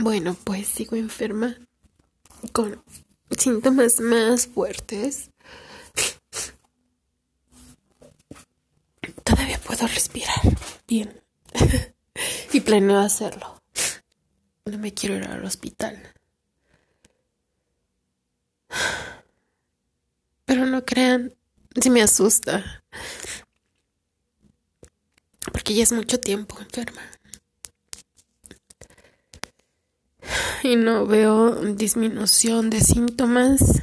Bueno, pues sigo enferma con síntomas más fuertes. Todavía puedo respirar bien y planeo hacerlo. No me quiero ir al hospital. Pero no crean, si me asusta. Porque ya es mucho tiempo enferma. Y no veo disminución de síntomas.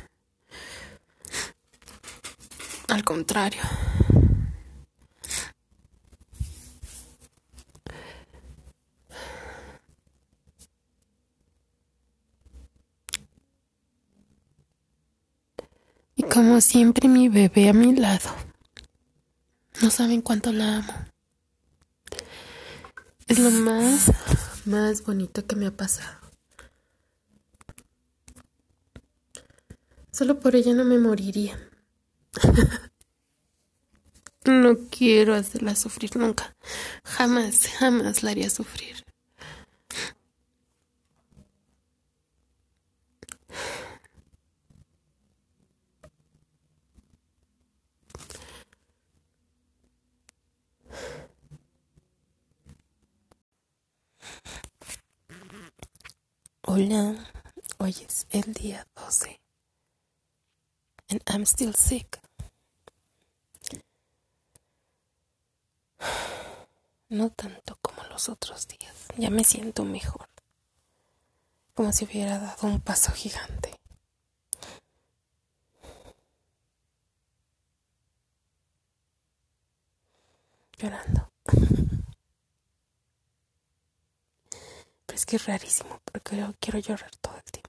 Al contrario. Y como siempre mi bebé a mi lado. No saben cuánto la amo. Es lo más, más bonito que me ha pasado. Solo por ella no me moriría. no quiero hacerla sufrir nunca. Jamás, jamás la haría sufrir. Hola, hoy es el día 12 I'm still sick. No tanto como los otros días. Ya me siento mejor. Como si hubiera dado un paso gigante. Llorando. Pero es que es rarísimo porque quiero llorar todo el tiempo.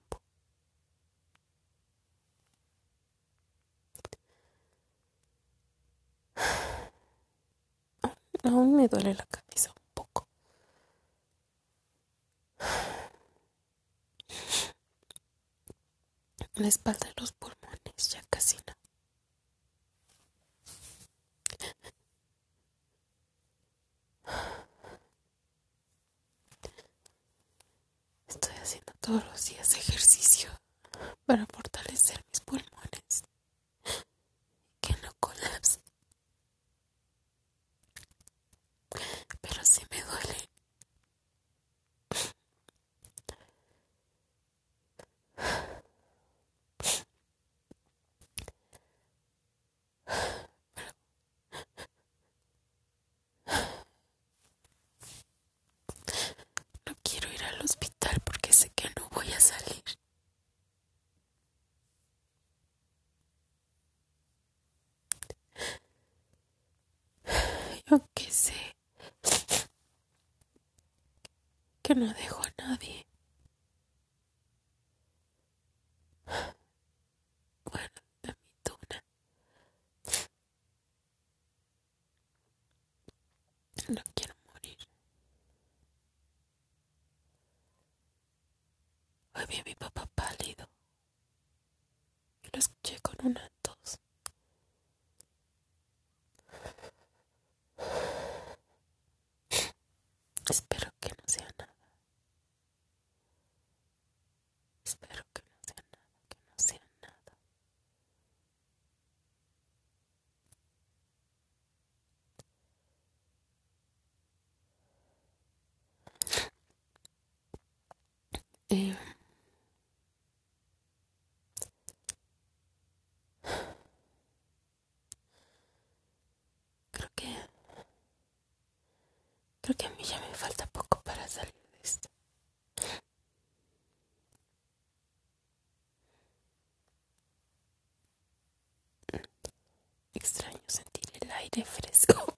Aún me duele la cabeza un poco. La espalda y los pulmones ya casi no. Estoy haciendo todos los días ejercicio para fortalecer que no dejo a nadie. Bueno, a mi tuna. No quiero morir. Hoy vi a mi papá pálido. Y lo escuché con una Eh, creo que... Creo que a mí ya me falta poco para salir de esto. Extraño sentir el aire fresco.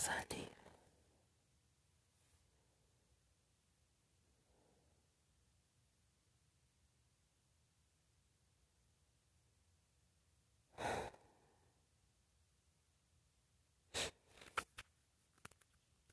三 d